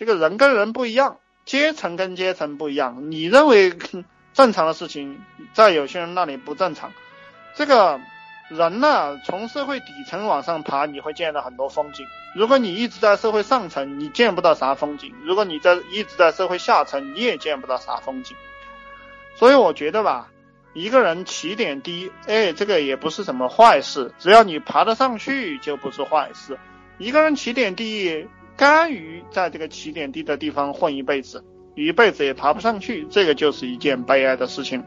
这个人跟人不一样，阶层跟阶层不一样。你认为正常的事情，在有些人那里不正常。这个人呢，从社会底层往上爬，你会见到很多风景。如果你一直在社会上层，你见不到啥风景；如果你在一直在社会下层，你也见不到啥风景。所以我觉得吧，一个人起点低，哎，这个也不是什么坏事，只要你爬得上去，就不是坏事。一个人起点低。甘于在这个起点低的地方混一辈子，一辈子也爬不上去，这个就是一件悲哀的事情。